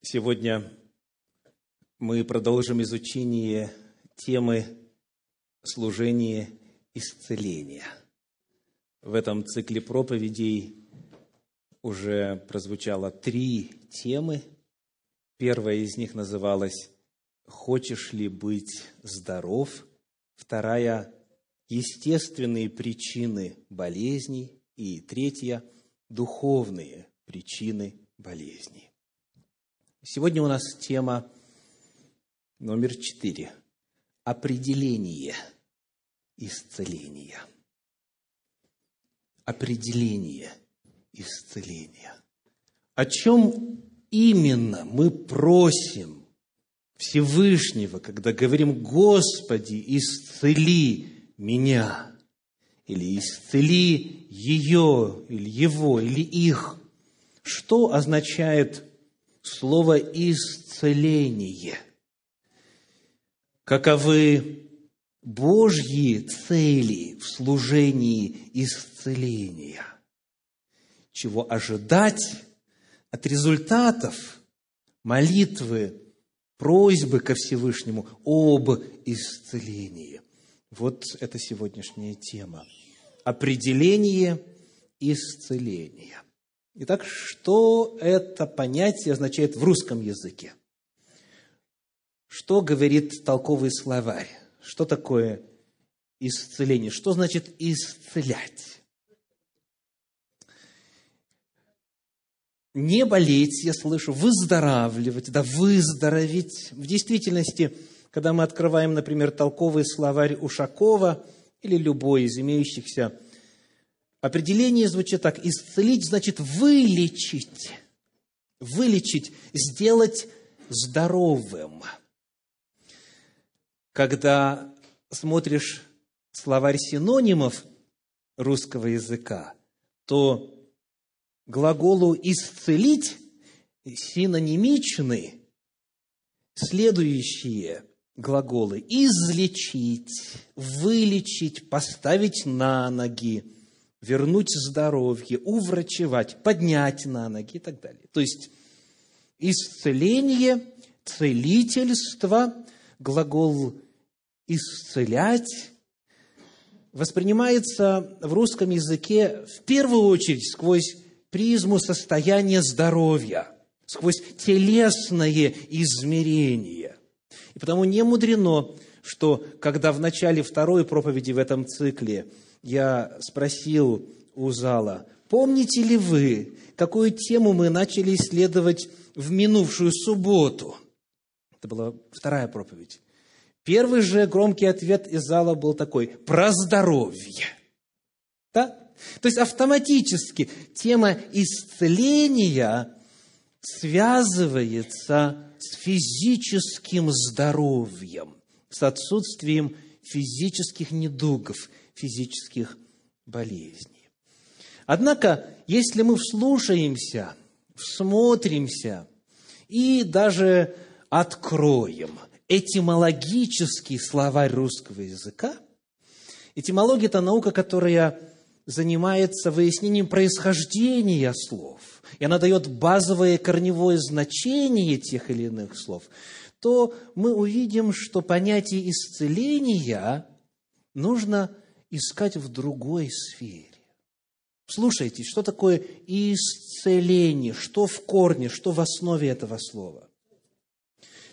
Сегодня мы продолжим изучение темы служения исцеления. В этом цикле проповедей уже прозвучало три темы. Первая из них называлась «Хочешь ли быть здоров?», вторая – «Естественные причины болезней» и третья – «Духовные причины болезней». Сегодня у нас тема номер четыре. Определение исцеления. Определение исцеления. О чем именно мы просим Всевышнего, когда говорим, Господи, исцели меня, или исцели ее, или его, или их. Что означает слово «исцеление». Каковы Божьи цели в служении исцеления? Чего ожидать от результатов молитвы, просьбы ко Всевышнему об исцелении? Вот это сегодняшняя тема. Определение исцеления. Итак, что это понятие означает в русском языке? Что говорит толковый словарь? Что такое исцеление? Что значит исцелять? Не болеть, я слышу, выздоравливать, да выздороветь. В действительности, когда мы открываем, например, толковый словарь Ушакова или любой из имеющихся Определение звучит так. Исцелить значит вылечить. Вылечить, сделать здоровым. Когда смотришь словарь синонимов русского языка, то глаголу «исцелить» синонимичны следующие глаголы «излечить», «вылечить», «поставить на ноги», вернуть здоровье, уврачевать, поднять на ноги и так далее. То есть исцеление, целительство, глагол исцелять воспринимается в русском языке в первую очередь сквозь призму состояния здоровья, сквозь телесное измерение. И потому не мудрено, что когда в начале второй проповеди в этом цикле – я спросил у зала, помните ли вы, какую тему мы начали исследовать в минувшую субботу? Это была вторая проповедь. Первый же громкий ответ из зала был такой – про здоровье. Да? То есть автоматически тема исцеления связывается с физическим здоровьем, с отсутствием физических недугов, физических болезней. Однако, если мы вслушаемся, всмотримся и даже откроем этимологический словарь русского языка, этимология – это наука, которая занимается выяснением происхождения слов, и она дает базовое корневое значение тех или иных слов, то мы увидим, что понятие исцеления нужно искать в другой сфере. Слушайте, что такое исцеление, что в корне, что в основе этого слова?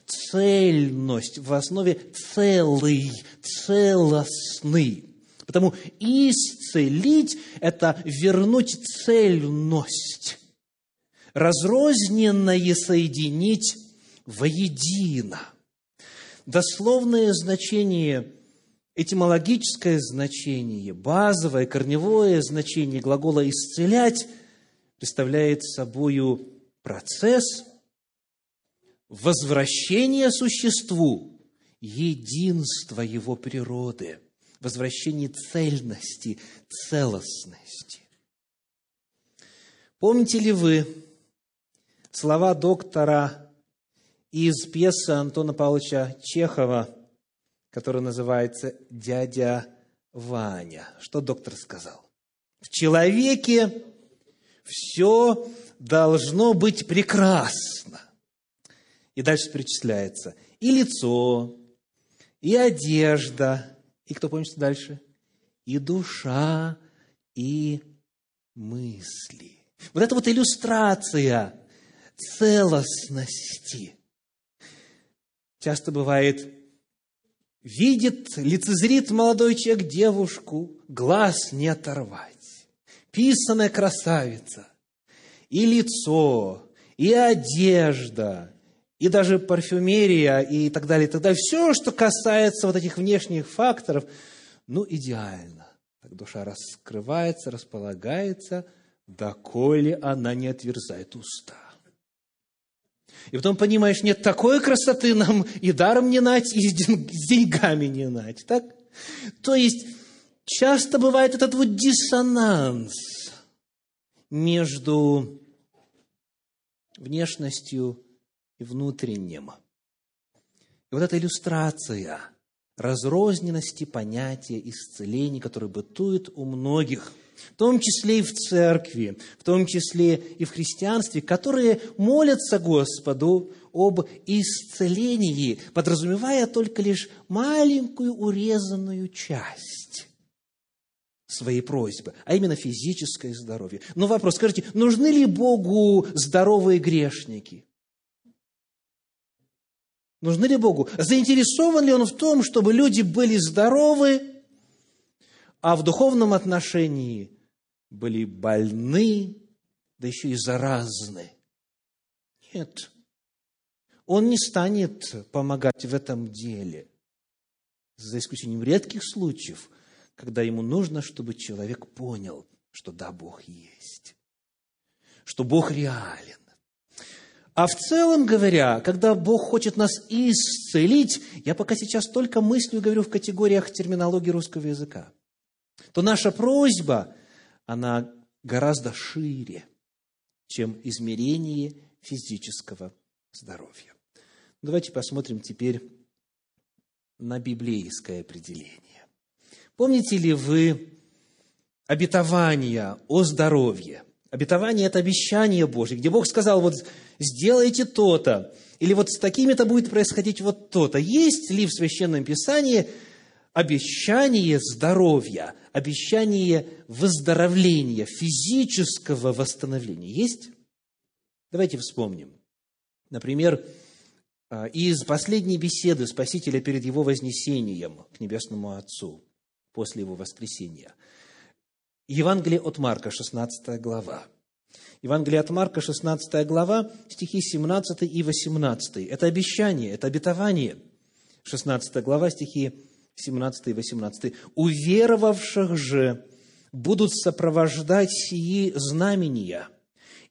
Цельность, в основе целый, целостный. Потому исцелить – это вернуть цельность, разрозненное соединить воедино. Дословное значение этимологическое значение, базовое, корневое значение глагола «исцелять» представляет собою процесс возвращения существу единства его природы, возвращения цельности, целостности. Помните ли вы слова доктора из пьесы Антона Павловича Чехова – который называется «Дядя Ваня». Что доктор сказал? В человеке все должно быть прекрасно. И дальше перечисляется и лицо, и одежда, и кто помнит, что дальше? И душа, и мысли. Вот это вот иллюстрация целостности. Часто бывает, видит, лицезрит молодой человек девушку, глаз не оторвать. Писаная красавица, и лицо, и одежда, и даже парфюмерия, и так далее, и так далее. Все, что касается вот этих внешних факторов, ну, идеально. Так душа раскрывается, располагается, доколе она не отверзает уста. И потом понимаешь, нет, такой красоты нам и даром не нать, и с деньгами не нать. Так? То есть, часто бывает этот вот диссонанс между внешностью и внутренним. И вот эта иллюстрация разрозненности понятия исцеления, которое бытует у многих, в том числе и в церкви, в том числе и в христианстве, которые молятся Господу об исцелении, подразумевая только лишь маленькую урезанную часть своей просьбы, а именно физическое здоровье. Но вопрос, скажите, нужны ли Богу здоровые грешники? Нужны ли Богу? Заинтересован ли Он в том, чтобы люди были здоровы, а в духовном отношении были больны, да еще и заразны? Нет. Он не станет помогать в этом деле, за исключением редких случаев, когда ему нужно, чтобы человек понял, что да, Бог есть, что Бог реален, а в целом говоря, когда Бог хочет нас исцелить, я пока сейчас только мыслью говорю в категориях терминологии русского языка, то наша просьба, она гораздо шире, чем измерение физического здоровья. Давайте посмотрим теперь на библейское определение. Помните ли вы обетование о здоровье? Обетование – это обещание Божье, где Бог сказал, вот сделайте то-то, или вот с такими-то будет происходить вот то-то. Есть ли в Священном Писании обещание здоровья, обещание выздоровления, физического восстановления? Есть? Давайте вспомним. Например, а, из последней беседы Спасителя перед Его вознесением к Небесному Отцу, после Его воскресения. Евангелие от Марка, 16 глава. Евангелие от Марка, 16 глава, стихи 17 и 18. Это обещание, это обетование. 16 глава, стихи 17 и 18. «Уверовавших же будут сопровождать сии знамения.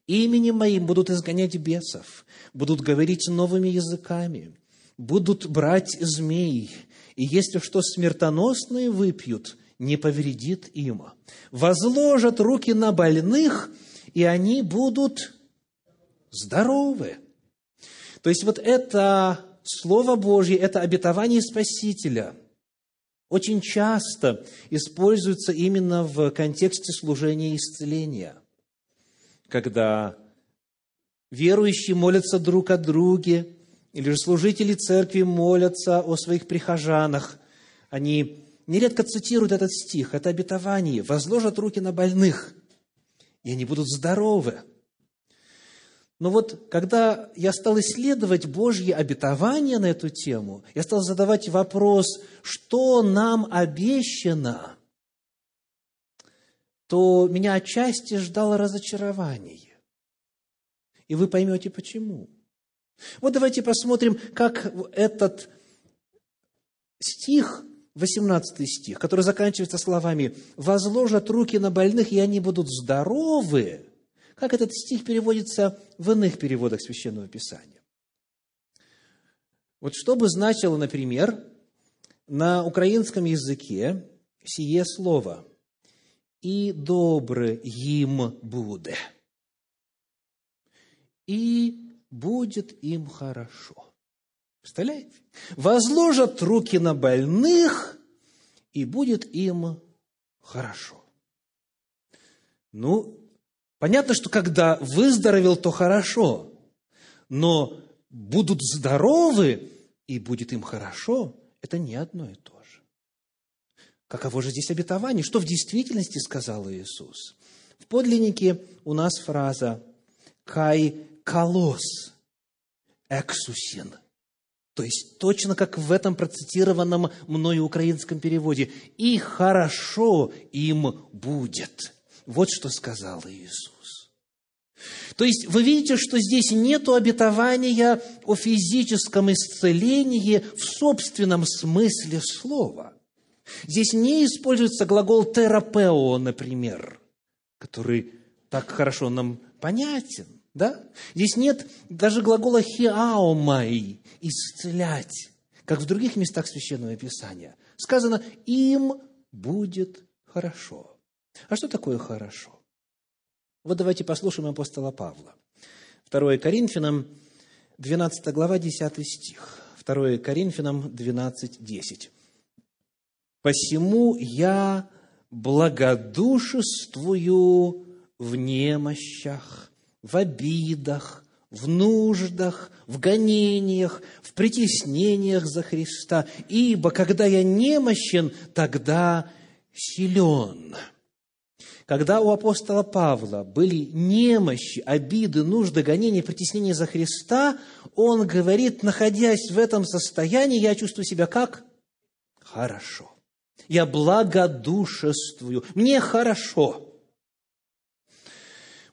Именем моим будут изгонять бесов, будут говорить новыми языками, будут брать змей, и если что смертоносное выпьют, не повредит им. Возложат руки на больных – и они будут здоровы. То есть вот это Слово Божье, это обетование Спасителя очень часто используется именно в контексте служения исцеления, когда верующие молятся друг о друге, или же служители церкви молятся о своих прихожанах, они нередко цитируют этот стих, это обетование, возложат руки на больных – и они будут здоровы. Но вот когда я стал исследовать Божьи обетования на эту тему, я стал задавать вопрос, что нам обещано, то меня отчасти ждало разочарование. И вы поймете, почему. Вот давайте посмотрим, как этот стих 18 стих, который заканчивается словами «возложат руки на больных, и они будут здоровы», как этот стих переводится в иных переводах Священного Писания. Вот что бы значило, например, на украинском языке сие слово «и добры им буде», «и будет им хорошо». Представляете? Возложат руки на больных, и будет им хорошо. Ну, понятно, что когда выздоровел, то хорошо. Но будут здоровы и будет им хорошо, это не одно и то же. Каково же здесь обетование? Что в действительности сказал Иисус? В подлиннике у нас фраза «кай колос эксусин», то есть точно как в этом процитированном мною украинском переводе «и хорошо им будет». Вот что сказал Иисус. То есть вы видите, что здесь нет обетования о физическом исцелении в собственном смысле слова. Здесь не используется глагол терапео, например, который так хорошо нам понятен. Да? Здесь нет даже глагола хиаомай – исцелять, как в других местах Священного Писания. Сказано «им будет хорошо». А что такое хорошо? Вот давайте послушаем апостола Павла. 2 Коринфянам, 12 глава, 10 стих. 2 Коринфянам 12, 10. «Посему я благодушествую в немощах, в обидах, в нуждах, в гонениях, в притеснениях за Христа, ибо когда я немощен, тогда силен». Когда у апостола Павла были немощи, обиды, нужды, гонения, притеснения за Христа, он говорит, находясь в этом состоянии, я чувствую себя как? Хорошо. Я благодушествую. Мне хорошо.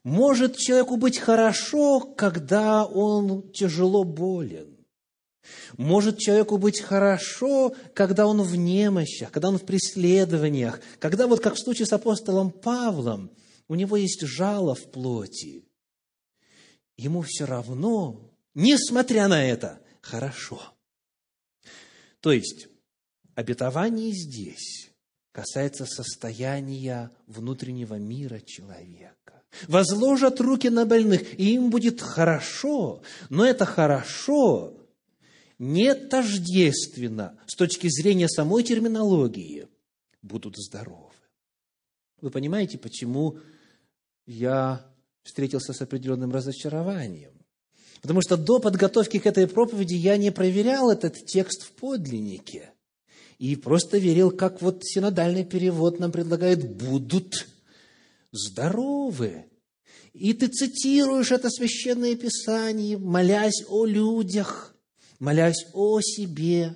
Может человеку быть хорошо, когда он тяжело болен. Может человеку быть хорошо, когда он в немощах, когда он в преследованиях, когда вот как в случае с апостолом Павлом, у него есть жало в плоти. Ему все равно, несмотря на это, хорошо. То есть, обетование здесь касается состояния внутреннего мира человека возложат руки на больных, и им будет хорошо. Но это хорошо не тождественно с точки зрения самой терминологии. Будут здоровы. Вы понимаете, почему я встретился с определенным разочарованием? Потому что до подготовки к этой проповеди я не проверял этот текст в подлиннике. И просто верил, как вот синодальный перевод нам предлагает «будут здоровы. И ты цитируешь это священное писание, молясь о людях, молясь о себе,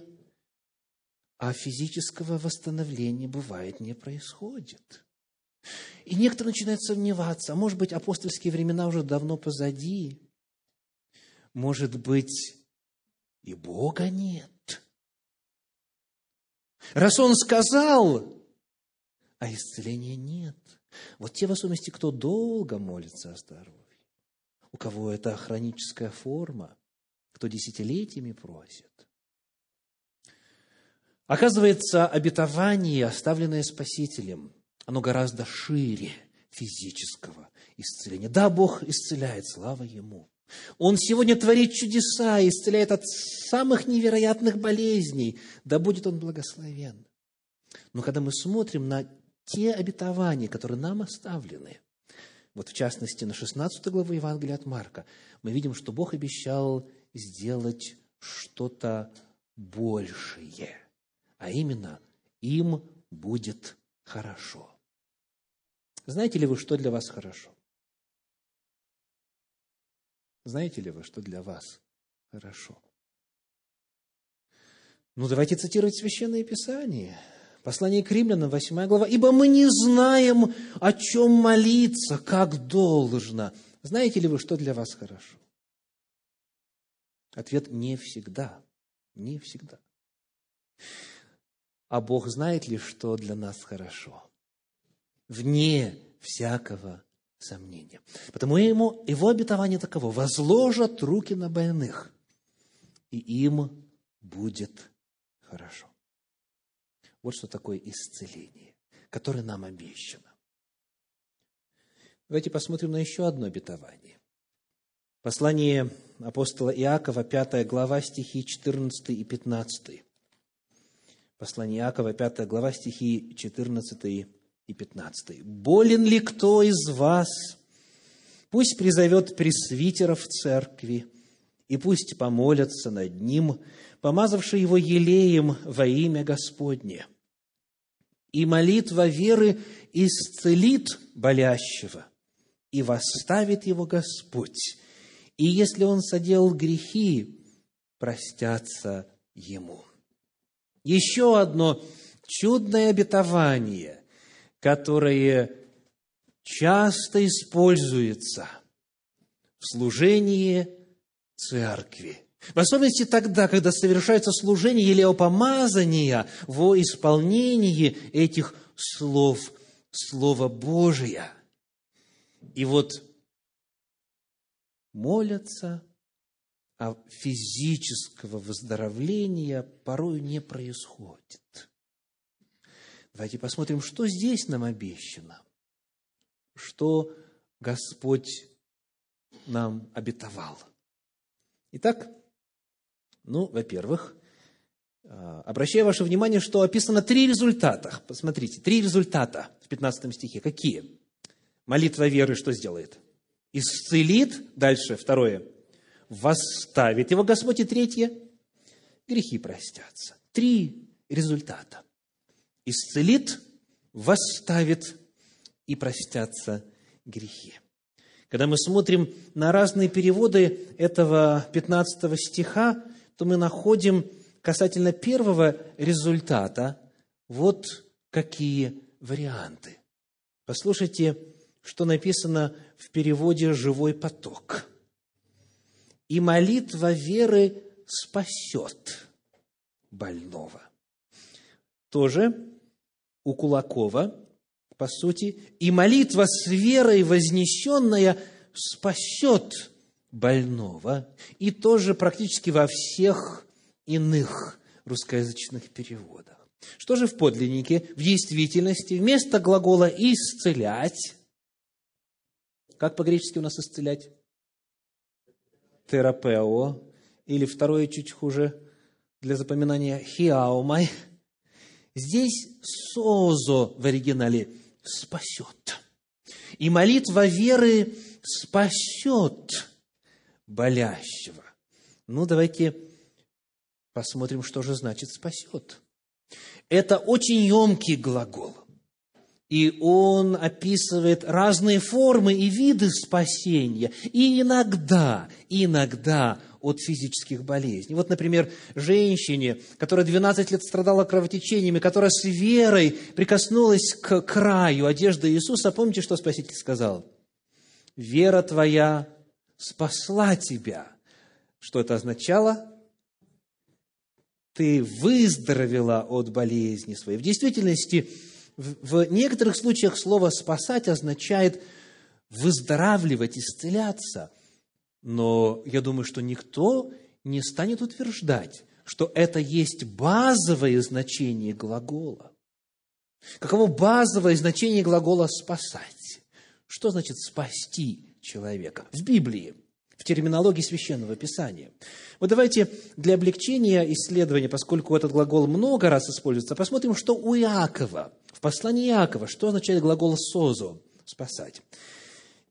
а физического восстановления бывает не происходит. И некоторые начинают сомневаться, а может быть, апостольские времена уже давно позади, может быть, и Бога нет. Раз Он сказал, а исцеления нет. Вот те в особенности, кто долго молится о здоровье, у кого это хроническая форма, кто десятилетиями просит. Оказывается, обетование, оставленное Спасителем, оно гораздо шире физического исцеления. Да, Бог исцеляет, слава Ему. Он сегодня творит чудеса, исцеляет от самых невероятных болезней. Да будет Он благословен. Но когда мы смотрим на те обетования, которые нам оставлены, вот в частности на 16 главу Евангелия от Марка, мы видим, что Бог обещал сделать что-то большее, а именно им будет хорошо. Знаете ли вы, что для вас хорошо? Знаете ли вы, что для вас хорошо? Ну, давайте цитировать Священное Писание – Послание к римлянам, 8 глава. «Ибо мы не знаем, о чем молиться, как должно». Знаете ли вы, что для вас хорошо? Ответ – не всегда. Не всегда. А Бог знает ли, что для нас хорошо? Вне всякого сомнения. Потому ему, его обетование таково – возложат руки на больных, и им будет хорошо. Вот что такое исцеление, которое нам обещано. Давайте посмотрим на еще одно обетование. Послание апостола Иакова, 5 глава, стихи 14 и 15. Послание Иакова, 5 глава, стихи 14 и 15. «Болен ли кто из вас? Пусть призовет пресвитеров в церкви и пусть помолятся над ним, помазавши его елеем во имя Господне. И молитва веры исцелит болящего, и восставит его Господь. И если он соделал грехи, простятся ему. Еще одно чудное обетование, которое часто используется в служении церкви. В особенности тогда, когда совершается служение или опомазание во исполнении этих слов, Слова Божия. И вот молятся, а физического выздоровления порой не происходит. Давайте посмотрим, что здесь нам обещано, что Господь нам обетовал. Итак, ну, во-первых, а, обращаю ваше внимание, что описано три результата. Посмотрите, три результата в 15 стихе. Какие? Молитва веры что сделает? Исцелит. Дальше, второе. Восставит его Господь. И третье. Грехи простятся. Три результата. Исцелит, восставит и простятся грехи. Когда мы смотрим на разные переводы этого 15 стиха, то мы находим касательно первого результата вот какие варианты. Послушайте, что написано в переводе «живой поток». «И молитва веры спасет больного». Тоже у Кулакова, по сути, «И молитва с верой вознесенная спасет больного». И тоже практически во всех иных русскоязычных переводах. Что же в подлиннике, в действительности, вместо глагола «исцелять», как по-гречески у нас «исцелять»? Терапео, или второе чуть хуже для запоминания «хиаумай». Здесь «созо» в оригинале «спасет». И молитва веры спасет болящего. Ну, давайте посмотрим, что же значит «спасет». Это очень емкий глагол. И он описывает разные формы и виды спасения. И иногда, иногда от физических болезней. Вот, например, женщине, которая 12 лет страдала кровотечениями, которая с верой прикоснулась к краю одежды Иисуса, помните, что Спаситель сказал? «Вера твоя спасла тебя». Что это означало? ты выздоровела от болезни своей. В действительности, в некоторых случаях слово «спасать» означает выздоравливать, исцеляться. Но я думаю, что никто не станет утверждать, что это есть базовое значение глагола. Каково базовое значение глагола «спасать»? Что значит «спасти» человека? В Библии – в терминологии Священного Писания. Вот давайте для облегчения исследования, поскольку этот глагол много раз используется, посмотрим, что у Иакова, послании Иакова, что означает глагол «созо» – «спасать».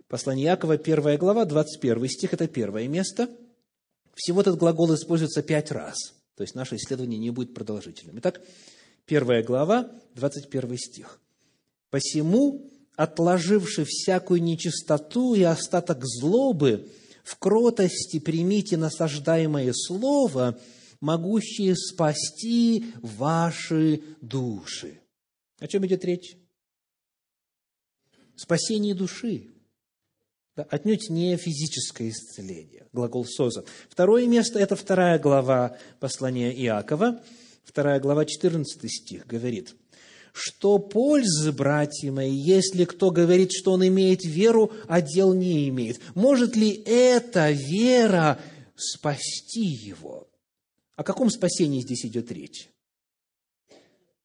Послание Иакова, первая глава, 21 стих, это первое место. Всего этот глагол используется пять раз, то есть наше исследование не будет продолжительным. Итак, первая глава, 21 стих. «Посему, отложивши всякую нечистоту и остаток злобы, в кротости примите насаждаемое слово, могущее спасти ваши души. О чем идет речь? Спасение души. Да, отнюдь не физическое исцеление. Глагол «соза». Второе место – это вторая глава послания Иакова, вторая глава, 14 стих, говорит – что пользы, братья мои, если кто говорит, что он имеет веру, а дел не имеет? Может ли эта вера спасти его? О каком спасении здесь идет речь?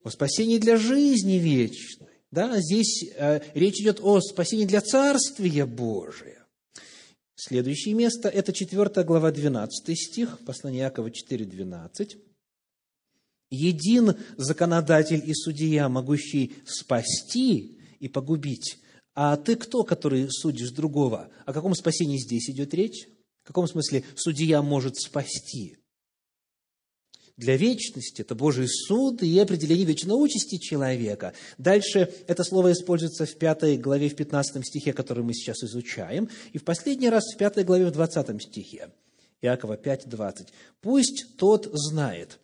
О спасении для жизни вечной. Да, здесь э, речь идет о спасении для Царствия Божия. Следующее место – это 4 глава, 12 стих, послание Якова 4, 12 един законодатель и судья, могущий спасти и погубить. А ты кто, который судишь другого? О каком спасении здесь идет речь? В каком смысле судья может спасти? Для вечности это Божий суд и определение вечной участи человека. Дальше это слово используется в пятой главе, в 15 стихе, который мы сейчас изучаем, и в последний раз в пятой главе, в 20 стихе. Иакова 5, 20. «Пусть тот знает,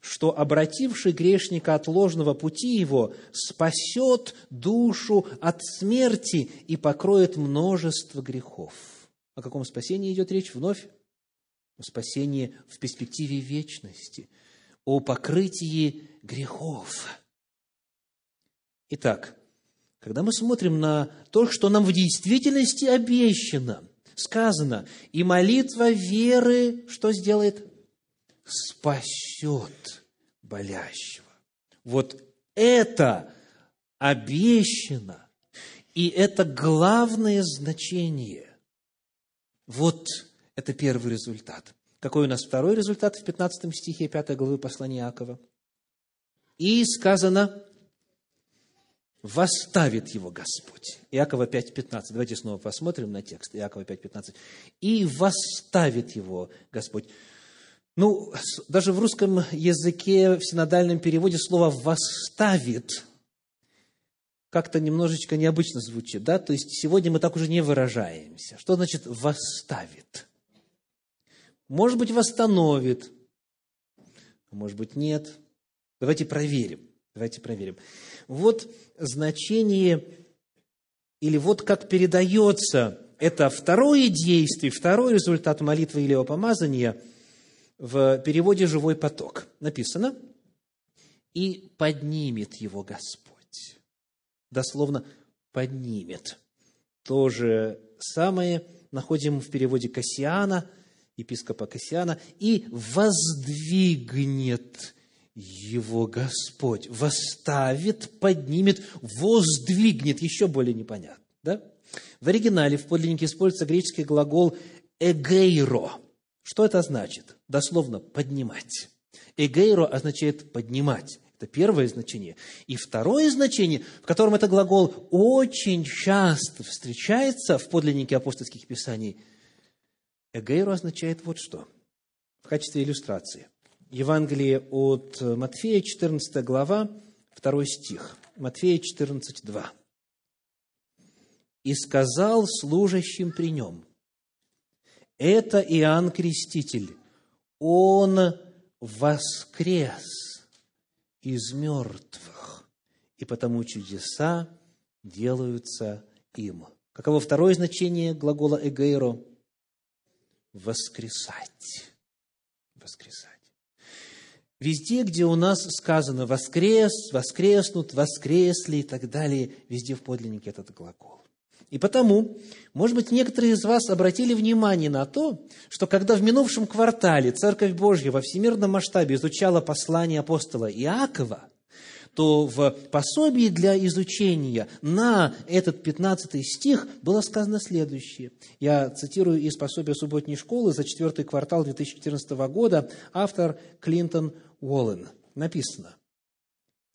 что обративший грешника от ложного пути его спасет душу от смерти и покроет множество грехов. О каком спасении идет речь вновь? О спасении в перспективе вечности, о покрытии грехов. Итак, когда мы смотрим на то, что нам в действительности обещано, сказано, и молитва веры что сделает? спасет болящего. Вот это обещано, и это главное значение. Вот это первый результат. Какой у нас второй результат в 15 стихе 5 главы послания Иакова? И сказано, восставит его Господь. Иакова 5.15. Давайте снова посмотрим на текст. Иакова 5.15. И восставит его Господь. Ну, даже в русском языке, в синодальном переводе слово «восставит» как-то немножечко необычно звучит, да? То есть сегодня мы так уже не выражаемся. Что значит «восставит»? Может быть, восстановит, а может быть, нет. Давайте проверим. Давайте проверим. Вот значение, или вот как передается это второе действие, второй результат молитвы или помазания – в переводе «живой поток» написано «и поднимет его Господь». Дословно «поднимет». То же самое находим в переводе Кассиана, епископа Кассиана, «и воздвигнет его Господь». Восставит, поднимет, воздвигнет. Еще более непонятно. Да? В оригинале, в подлиннике используется греческий глагол «эгейро», что это значит? Дословно «поднимать». «Эгейро» означает «поднимать». Это первое значение. И второе значение, в котором этот глагол очень часто встречается в подлиннике апостольских писаний, «эгейро» означает вот что, в качестве иллюстрации. Евангелие от Матфея, 14 глава, 2 стих. Матфея 14, 2. «И сказал служащим при нем, это Иоанн Креститель. Он воскрес из мертвых, и потому чудеса делаются им. Каково второе значение глагола «эгейро»? Воскресать. Воскресать. Везде, где у нас сказано «воскрес», «воскреснут», «воскресли» и так далее, везде в подлиннике этот глагол. И потому, может быть, некоторые из вас обратили внимание на то, что когда в минувшем квартале Церковь Божья во всемирном масштабе изучала послание апостола Иакова, то в пособии для изучения на этот 15 стих было сказано следующее. Я цитирую из пособия субботней школы за четвертый квартал 2014 года, автор Клинтон Уоллен. Написано,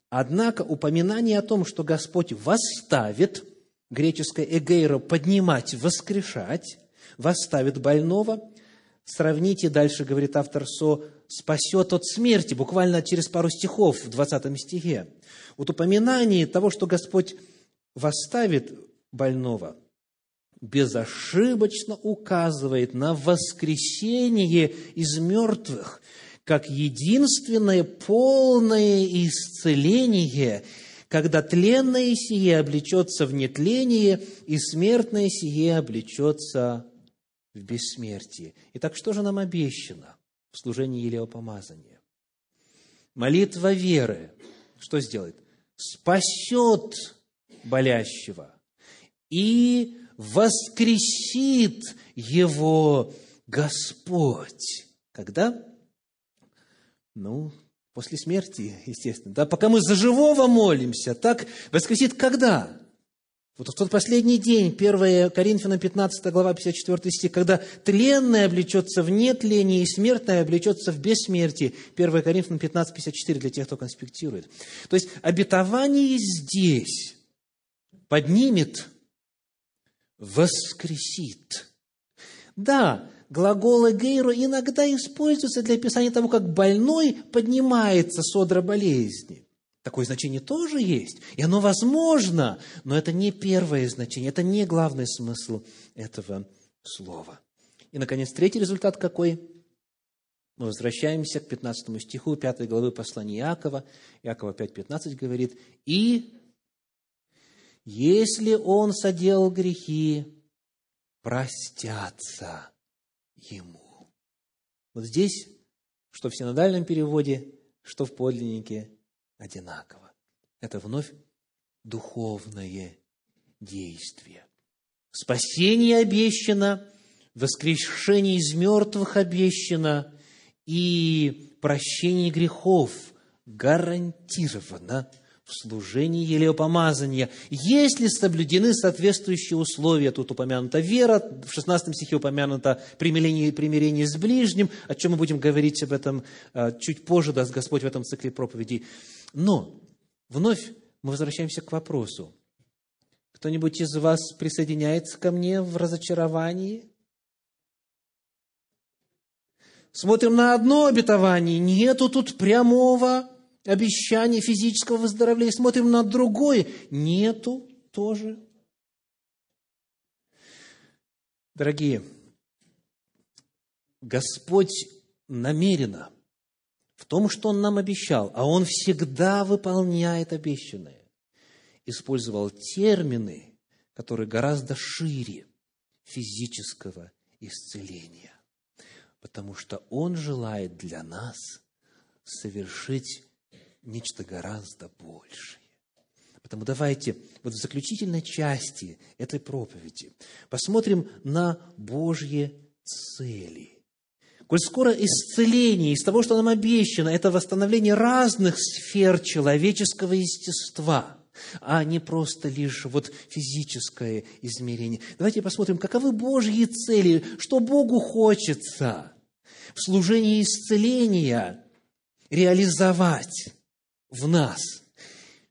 «Однако упоминание о том, что Господь восставит – греческое «эгейро» – поднимать, воскрешать, восставит больного. Сравните, дальше говорит автор Со, спасет от смерти, буквально через пару стихов в 20 стихе. Вот упоминание того, что Господь восставит больного, безошибочно указывает на воскресение из мертвых, как единственное полное исцеление когда тленное сие облечется в нетление, и смертное сие облечется в бессмертие. Итак, что же нам обещано в служении Елеопомазания? Молитва веры что сделает? Спасет болящего и воскресит его Господь. Когда? Ну, После смерти, естественно. Да, пока мы за живого молимся, так воскресит когда? Вот в тот последний день, 1 Коринфянам 15 глава 54 стих, когда тленное облечется в нетление и смертное облечется в бессмертие. 1 Коринфянам 15, 54 для тех, кто конспектирует. То есть обетование здесь поднимет, воскресит. Да, глагол «эгейро» иногда используется для описания того, как больной поднимается с одра болезни. Такое значение тоже есть, и оно возможно, но это не первое значение, это не главный смысл этого слова. И, наконец, третий результат какой? Мы возвращаемся к 15 стиху 5 главы послания Иакова. Иакова 5.15 говорит, «И если он соделал грехи, простятся ему». Вот здесь, что в синодальном переводе, что в подлиннике, одинаково. Это вновь духовное действие. Спасение обещано, воскрешение из мертвых обещано, и прощение грехов гарантировано в служении елеопомазания, если соблюдены соответствующие условия. Тут упомянута вера, в 16 стихе упомянуто примирение, примирение с ближним, о чем мы будем говорить об этом а, чуть позже, даст Господь в этом цикле проповедей. Но вновь мы возвращаемся к вопросу. Кто-нибудь из вас присоединяется ко мне в разочаровании? Смотрим на одно обетование, нету тут прямого обещания физического выздоровления. Смотрим на другое, нету тоже. Дорогие, Господь намеренно в том, что Он нам обещал, а Он всегда выполняет обещанное, использовал термины, которые гораздо шире физического исцеления, потому что Он желает для нас совершить нечто гораздо большее. Поэтому давайте вот в заключительной части этой проповеди посмотрим на Божьи цели – Коль скоро исцеление из того, что нам обещано, это восстановление разных сфер человеческого естества, а не просто лишь вот физическое измерение. Давайте посмотрим, каковы Божьи цели, что Богу хочется в служении исцеления реализовать в нас,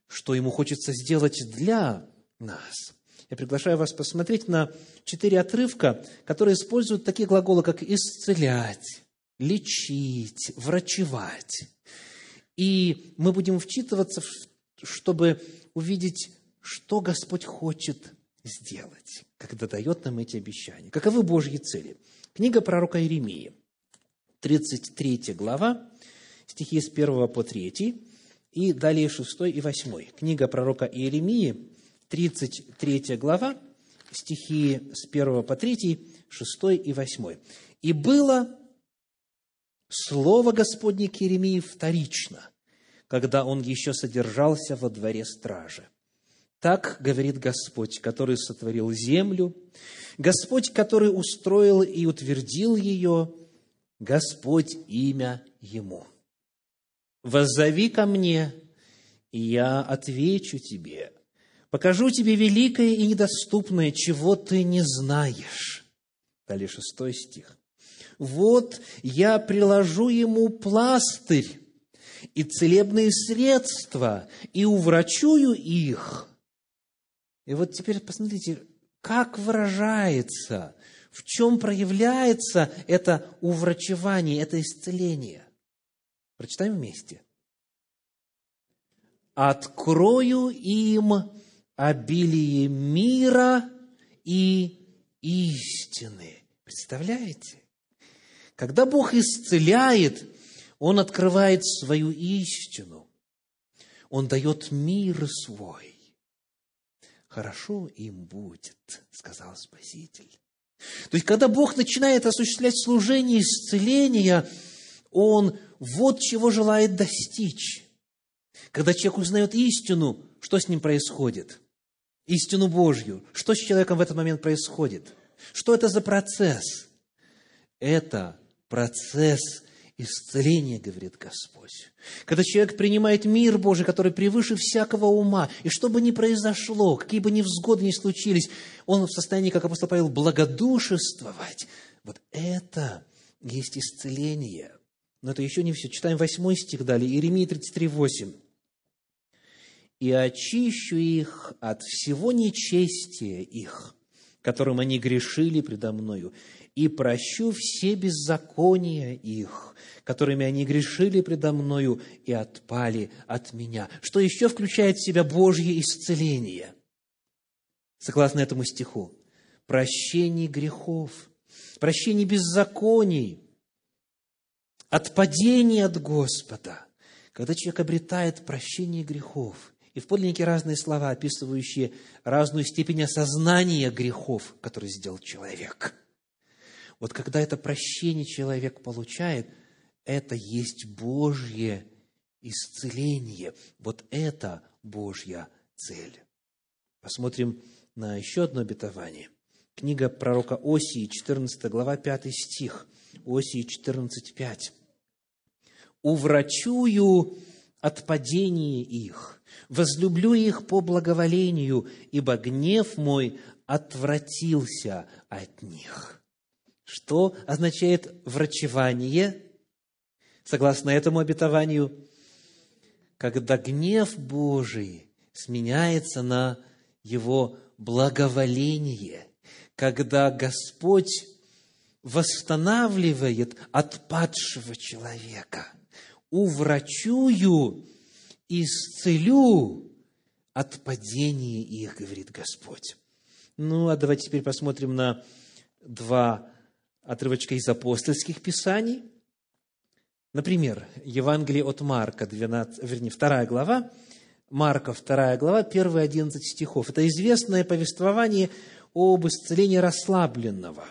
что Ему хочется сделать для нас. Я приглашаю вас посмотреть на четыре отрывка, которые используют такие глаголы, как «исцелять», «лечить», «врачевать». И мы будем вчитываться, чтобы увидеть, что Господь хочет сделать, когда дает нам эти обещания. Каковы Божьи цели? Книга пророка Иеремии, 33 глава, стихи с 1 по 3, и далее 6 и 8. Книга пророка Иеремии, 33 глава, стихи с 1 по 3, 6 и 8. «И было слово Господне к вторично, когда он еще содержался во дворе стражи. Так говорит Господь, который сотворил землю, Господь, который устроил и утвердил ее, Господь имя Ему. «Воззови ко мне, и я отвечу тебе, Покажу тебе великое и недоступное, чего ты не знаешь. Далее шестой стих. Вот я приложу ему пластырь и целебные средства, и уврачую их. И вот теперь посмотрите, как выражается, в чем проявляется это уврачевание, это исцеление. Прочитаем вместе. «Открою им обилие мира и истины. Представляете? Когда Бог исцеляет, Он открывает свою истину. Он дает мир свой. Хорошо им будет, сказал Спаситель. То есть, когда Бог начинает осуществлять служение исцеления, Он вот чего желает достичь. Когда человек узнает истину, что с ним происходит? Истину Божью. Что с человеком в этот момент происходит? Что это за процесс? Это процесс исцеления, говорит Господь. Когда человек принимает мир Божий, который превыше всякого ума, и что бы ни произошло, какие бы невзгоды ни случились, он в состоянии, как апостол Павел, благодушествовать. Вот это есть исцеление. Но это еще не все. Читаем восьмой стих далее, Иеремия 33, 8 и очищу их от всего нечестия их, которым они грешили предо мною, и прощу все беззакония их, которыми они грешили предо мною и отпали от меня. Что еще включает в себя Божье исцеление? Согласно этому стиху. Прощение грехов, прощение беззаконий, отпадение от Господа. Когда человек обретает прощение грехов, и в подлиннике разные слова, описывающие разную степень осознания грехов, которые сделал человек. Вот когда это прощение человек получает – это есть Божье исцеление. Вот это Божья цель. Посмотрим на еще одно обетование. Книга пророка Осии, 14 глава, 5 стих. Осии 14, 5. «Уврачую отпадение их, возлюблю их по благоволению, ибо гнев мой отвратился от них». Что означает врачевание? согласно этому обетованию, когда гнев Божий сменяется на его благоволение, когда Господь восстанавливает отпадшего человека, уврачую, исцелю от падения их, говорит Господь. Ну, а давайте теперь посмотрим на два отрывочка из апостольских писаний. Например, Евангелие от Марка, 12, вернее, 2 глава, Марка, 2 глава, первые 11 стихов. Это известное повествование об исцелении расслабленного.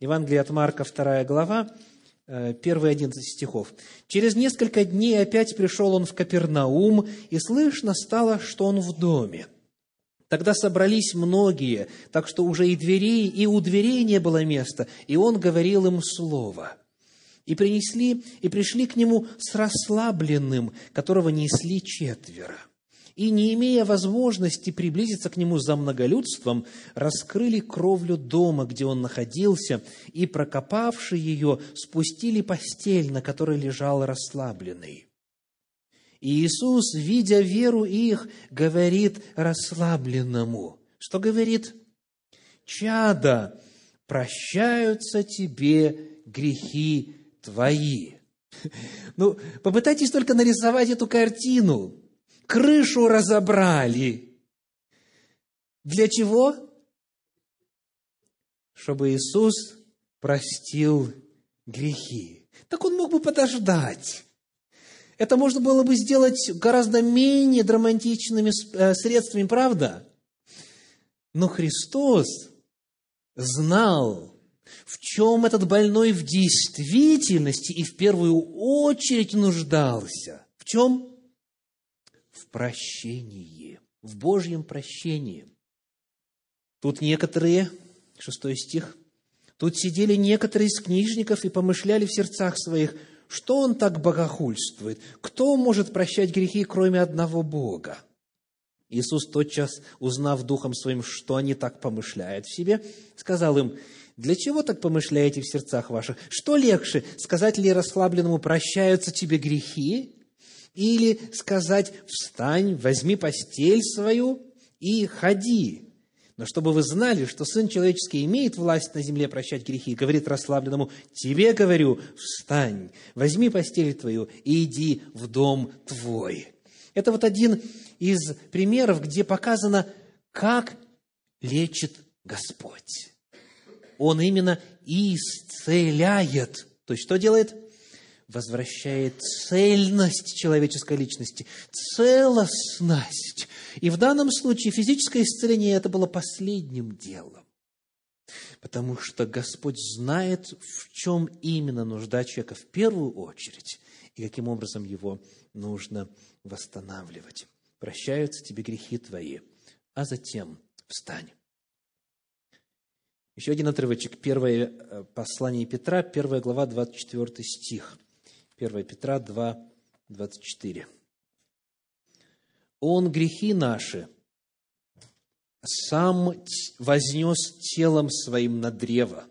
Евангелие от Марка, 2 глава, первые 11 стихов. «Через несколько дней опять пришел он в Капернаум, и слышно стало, что он в доме. Тогда собрались многие, так что уже и дверей, и у дверей не было места, и он говорил им слово» и принесли, и пришли к нему с расслабленным, которого несли четверо. И, не имея возможности приблизиться к нему за многолюдством, раскрыли кровлю дома, где он находился, и, прокопавши ее, спустили постель, на которой лежал расслабленный. И Иисус, видя веру их, говорит расслабленному. Что говорит? «Чада, прощаются тебе грехи твои. Ну, попытайтесь только нарисовать эту картину. Крышу разобрали. Для чего? Чтобы Иисус простил грехи. Так он мог бы подождать. Это можно было бы сделать гораздо менее драматичными э, средствами, правда? Но Христос знал, в чем этот больной в действительности и в первую очередь нуждался. В чем? Прощении, в Божьем прощении. Тут некоторые, шестой стих, тут сидели некоторые из книжников и помышляли в сердцах своих, что он так богохульствует? Кто может прощать грехи, кроме одного Бога? Иисус тотчас, узнав духом своим, что они так помышляют в себе, сказал им, для чего так помышляете в сердцах ваших? Что легче, сказать ли расслабленному «прощаются тебе грехи» или сказать «встань, возьми постель свою и ходи»? Но чтобы вы знали, что Сын Человеческий имеет власть на земле прощать грехи, говорит расслабленному, «Тебе говорю, встань, возьми постель твою и иди в дом твой». Это вот один из примеров, где показано, как лечит Господь он именно исцеляет. То есть, что делает? Возвращает цельность человеческой личности, целостность. И в данном случае физическое исцеление это было последним делом. Потому что Господь знает, в чем именно нужда человека в первую очередь, и каким образом его нужно восстанавливать. Прощаются тебе грехи твои, а затем встань. Еще один отрывочек. Первое э, послание Петра, первая глава, 24 стих. 1 Петра 2, 24. «Он грехи наши сам вознес телом своим на древо,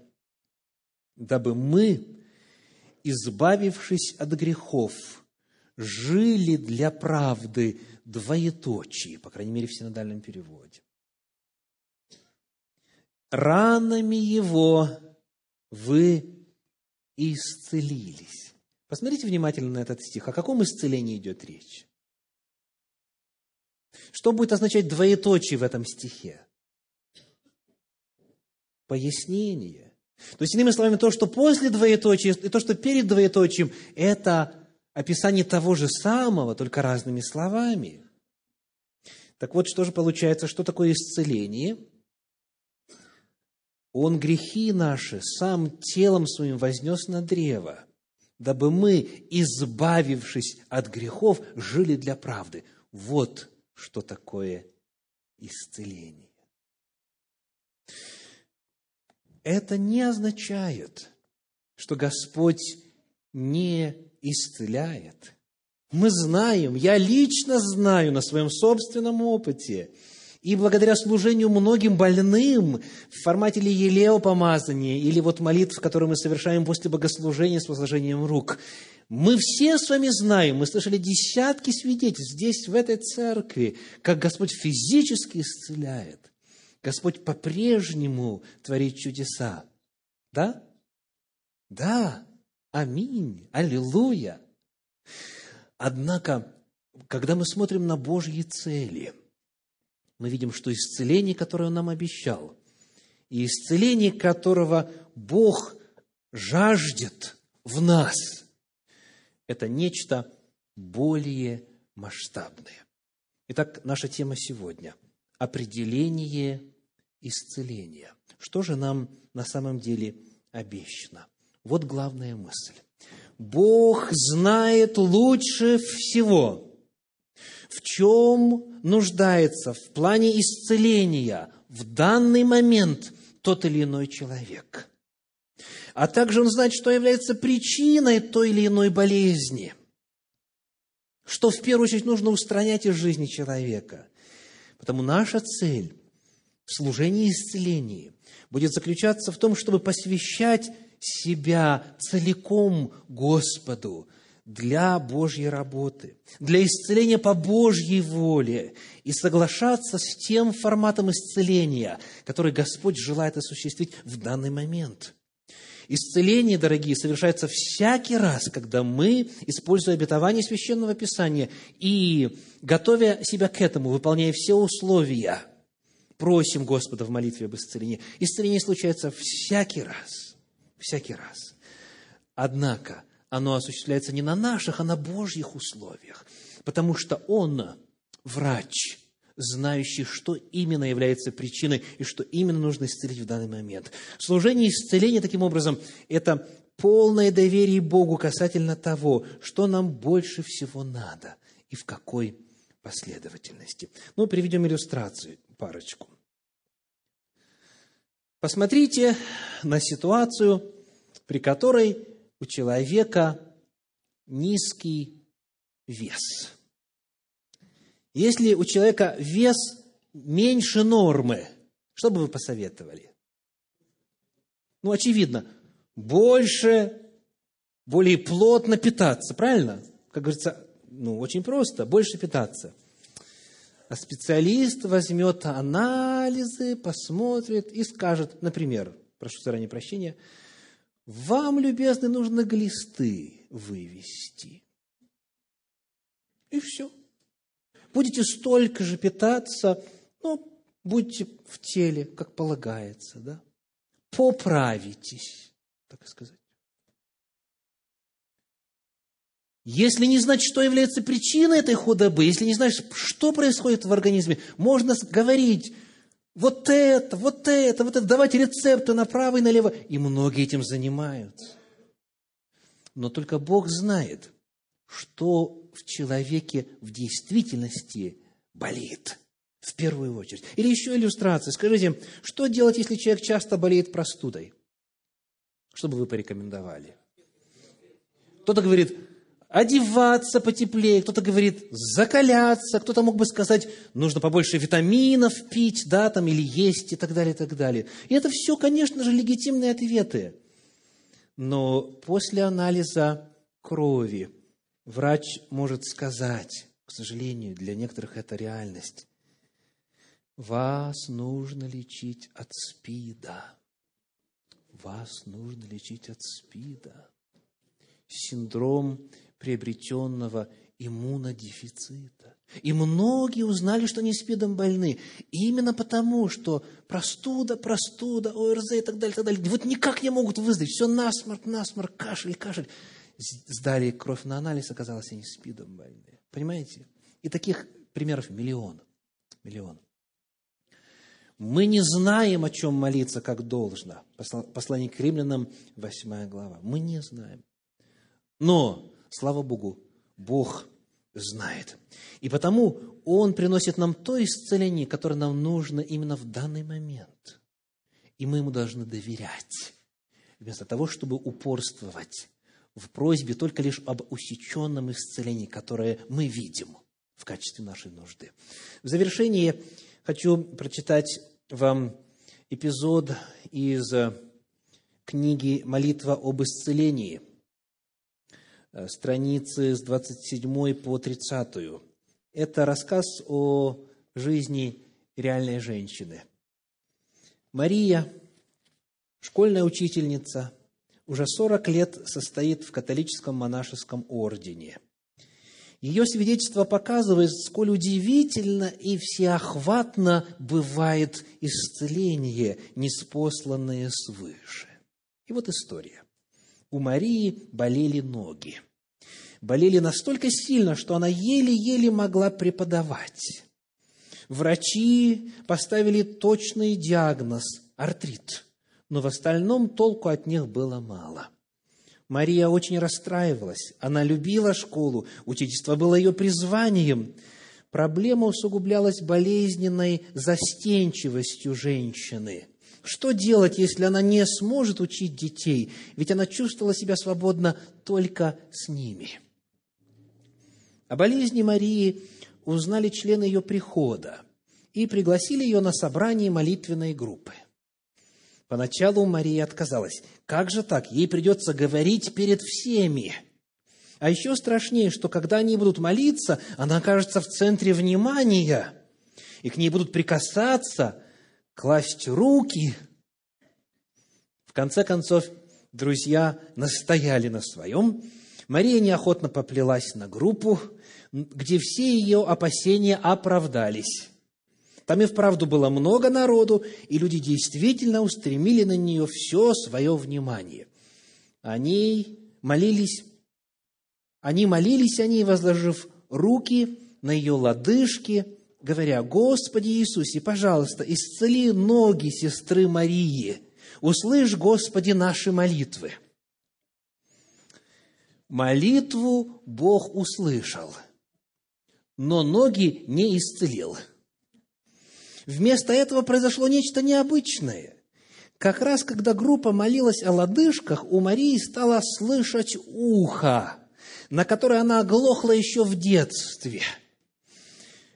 дабы мы, избавившись от грехов, жили для правды двоеточие, по крайней мере, в синодальном переводе ранами Его вы исцелились. Посмотрите внимательно на этот стих. О каком исцелении идет речь? Что будет означать двоеточие в этом стихе? Пояснение. То есть, иными словами, то, что после двоеточия и то, что перед двоеточием, это описание того же самого, только разными словами. Так вот, что же получается, что такое исцеление? Он грехи наши сам телом своим вознес на древо, дабы мы, избавившись от грехов, жили для правды. Вот что такое исцеление. Это не означает, что Господь не исцеляет. Мы знаем, я лично знаю на своем собственном опыте, и благодаря служению многим больным в формате ли елео помазания или вот молитв, которые мы совершаем после богослужения с возложением рук, мы все с вами знаем, мы слышали десятки свидетельств здесь, в этой церкви, как Господь физически исцеляет. Господь по-прежнему творит чудеса. Да? Да. Аминь. Аллилуйя. Однако, когда мы смотрим на Божьи цели, мы видим, что исцеление, которое Он нам обещал, и исцеление, которого Бог жаждет в нас, это нечто более масштабное. Итак, наша тема сегодня – определение исцеления. Что же нам на самом деле обещано? Вот главная мысль. Бог знает лучше всего, в чем нуждается в плане исцеления в данный момент тот или иной человек. А также Он знает, что является причиной той или иной болезни, что в первую очередь нужно устранять из жизни человека. Потому наша цель в служении исцеления будет заключаться в том, чтобы посвящать себя целиком Господу для Божьей работы, для исцеления по Божьей воле и соглашаться с тем форматом исцеления, который Господь желает осуществить в данный момент. Исцеление, дорогие, совершается всякий раз, когда мы, используя обетование Священного Писания и готовя себя к этому, выполняя все условия, просим Господа в молитве об исцелении. Исцеление случается всякий раз всякий раз. Однако оно осуществляется не на наших, а на Божьих условиях, потому что Он врач, знающий, что именно является причиной и что именно нужно исцелить в данный момент. Служение исцеления, таким образом, это полное доверие Богу касательно того, что нам больше всего надо и в какой последовательности. Ну, приведем иллюстрацию, парочку. Посмотрите на ситуацию, при которой у человека низкий вес. Если у человека вес меньше нормы, что бы вы посоветовали? Ну, очевидно, больше, более плотно питаться, правильно? Как говорится, ну, очень просто, больше питаться. А специалист возьмет анализы, посмотрит и скажет, например, прошу заранее прощения, вам, любезный, нужно глисты вывести. И все. Будете столько же питаться, ну, будьте в теле, как полагается, да? Поправитесь, так сказать. Если не знать, что является причиной этой худобы, если не знаешь, что происходит в организме, можно говорить, вот это, вот это, вот это, давать рецепты направо и налево. И многие этим занимаются. Но только Бог знает, что в человеке в действительности болит в первую очередь. Или еще иллюстрация. Скажите, что делать, если человек часто болеет простудой? Что бы вы порекомендовали? Кто-то говорит, одеваться потеплее, кто-то говорит закаляться, кто-то мог бы сказать, нужно побольше витаминов пить, да, там, или есть, и так далее, и так далее. И это все, конечно же, легитимные ответы. Но после анализа крови врач может сказать, к сожалению, для некоторых это реальность, вас нужно лечить от СПИДа. вас нужно лечить от СПИДа. Синдром приобретенного иммунодефицита. И многие узнали, что не СПИДом больны. именно потому, что простуда, простуда, ОРЗ и так далее, так далее. Вот никак не могут выздороветь. Все насморк, насморк, кашель, кашель. Сдали кровь на анализ, оказалось, они СПИДом больны. Понимаете? И таких примеров миллион. Миллион. Мы не знаем, о чем молиться, как должно. Послание к римлянам, 8 глава. Мы не знаем. Но, слава Богу, Бог знает. И потому Он приносит нам то исцеление, которое нам нужно именно в данный момент. И мы Ему должны доверять, вместо того, чтобы упорствовать в просьбе только лишь об усеченном исцелении, которое мы видим в качестве нашей нужды. В завершение хочу прочитать вам эпизод из книги «Молитва об исцелении», страницы с 27 по 30. Это рассказ о жизни реальной женщины. Мария, школьная учительница, уже 40 лет состоит в католическом монашеском ордене. Ее свидетельство показывает, сколь удивительно и всеохватно бывает исцеление, неспосланное свыше. И вот история у Марии болели ноги. Болели настолько сильно, что она еле-еле могла преподавать. Врачи поставили точный диагноз – артрит, но в остальном толку от них было мало. Мария очень расстраивалась, она любила школу, учительство было ее призванием. Проблема усугублялась болезненной застенчивостью женщины – что делать, если она не сможет учить детей? Ведь она чувствовала себя свободно только с ними. О болезни Марии узнали члены ее прихода и пригласили ее на собрание молитвенной группы. Поначалу Мария отказалась. Как же так? Ей придется говорить перед всеми. А еще страшнее, что когда они будут молиться, она окажется в центре внимания, и к ней будут прикасаться, класть руки. В конце концов, друзья настояли на своем. Мария неохотно поплелась на группу, где все ее опасения оправдались. Там и вправду было много народу, и люди действительно устремили на нее все свое внимание. Они молились, они молились о ней, возложив руки на ее лодыжки, говоря, «Господи Иисусе, пожалуйста, исцели ноги сестры Марии, услышь, Господи, наши молитвы». Молитву Бог услышал, но ноги не исцелил. Вместо этого произошло нечто необычное. Как раз когда группа молилась о лодыжках, у Марии стало слышать ухо, на которое она оглохла еще в детстве –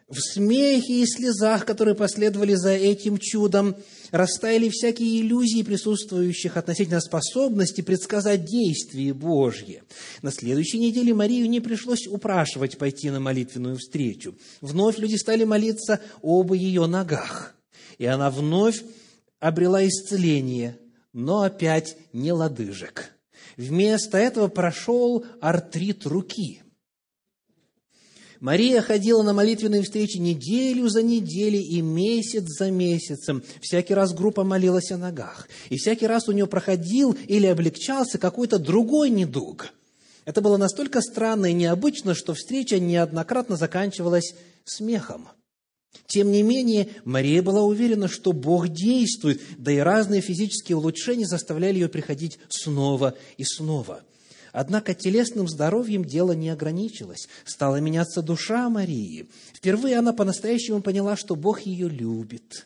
в смехе и слезах, которые последовали за этим чудом, растаяли всякие иллюзии присутствующих относительно способности предсказать действие Божье. На следующей неделе Марию не пришлось упрашивать пойти на молитвенную встречу. Вновь люди стали молиться об ее ногах. И она вновь обрела исцеление, но опять не лодыжек. Вместо этого прошел артрит руки – Мария ходила на молитвенные встречи неделю за неделей и месяц за месяцем. Всякий раз группа молилась о ногах. И всякий раз у нее проходил или облегчался какой-то другой недуг. Это было настолько странно и необычно, что встреча неоднократно заканчивалась смехом. Тем не менее, Мария была уверена, что Бог действует, да и разные физические улучшения заставляли ее приходить снова и снова – Однако телесным здоровьем дело не ограничилось. Стала меняться душа Марии. Впервые она по-настоящему поняла, что Бог ее любит.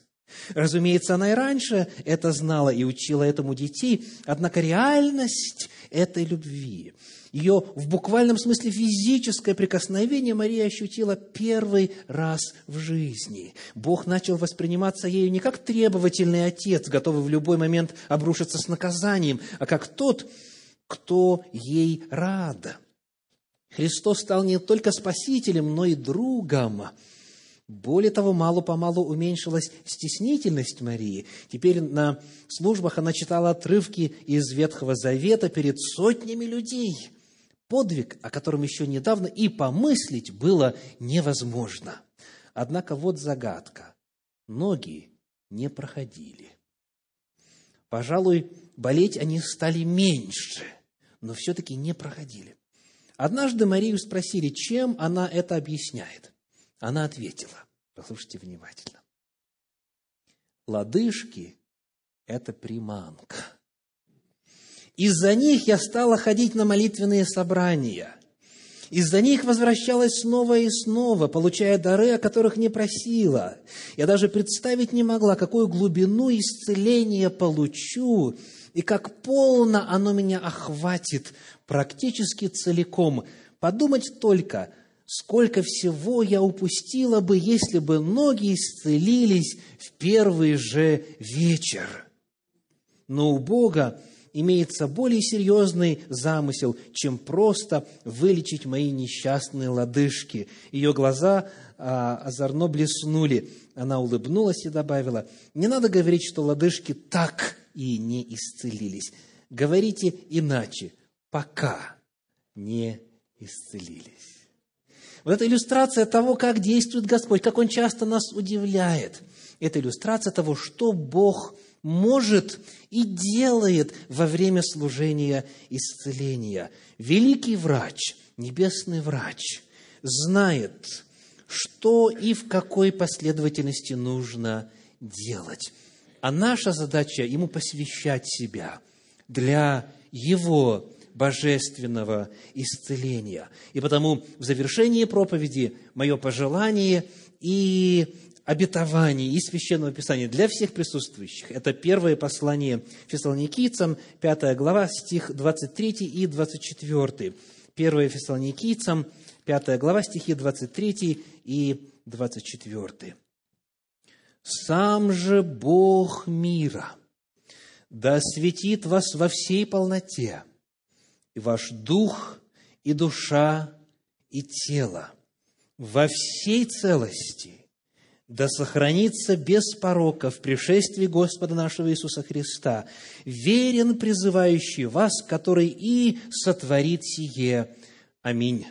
Разумеется, она и раньше это знала и учила этому детей, однако реальность этой любви, ее в буквальном смысле физическое прикосновение Мария ощутила первый раз в жизни. Бог начал восприниматься ею не как требовательный отец, готовый в любой момент обрушиться с наказанием, а как тот, кто ей рад. Христос стал не только спасителем, но и другом. Более того, мало-помалу уменьшилась стеснительность Марии. Теперь на службах она читала отрывки из Ветхого Завета перед сотнями людей. Подвиг, о котором еще недавно и помыслить было невозможно. Однако вот загадка. Ноги не проходили. Пожалуй, болеть они стали меньше, но все-таки не проходили. Однажды Марию спросили, чем она это объясняет. Она ответила, послушайте внимательно. Лодыжки – это приманка. Из-за них я стала ходить на молитвенные собрания. Из-за них возвращалась снова и снова, получая дары, о которых не просила. Я даже представить не могла, какую глубину исцеления получу, и как полно оно меня охватит практически целиком. Подумать только, сколько всего я упустила бы, если бы ноги исцелились в первый же вечер. Но у Бога имеется более серьезный замысел, чем просто вылечить мои несчастные лодыжки. Ее глаза а, озорно блеснули. Она улыбнулась и добавила, не надо говорить, что лодыжки так и не исцелились. Говорите иначе, пока не исцелились. Вот это иллюстрация того, как действует Господь, как Он часто нас удивляет. Это иллюстрация того, что Бог может и делает во время служения исцеления. Великий врач, небесный врач, знает, что и в какой последовательности нужно делать. А наша задача – ему посвящать себя для его божественного исцеления. И потому в завершении проповеди мое пожелание и обетование из Священного Писания для всех присутствующих. Это первое послание фессалоникийцам, 5 глава, стих 23 и 24. Первое фессалоникийцам, 5 глава, стихи 23 и 24. «Сам же Бог мира да осветит вас во всей полноте, и ваш дух, и душа, и тело во всей целости, да сохранится без порока в пришествии Господа нашего Иисуса Христа, верен призывающий вас, который и сотворит сие. Аминь.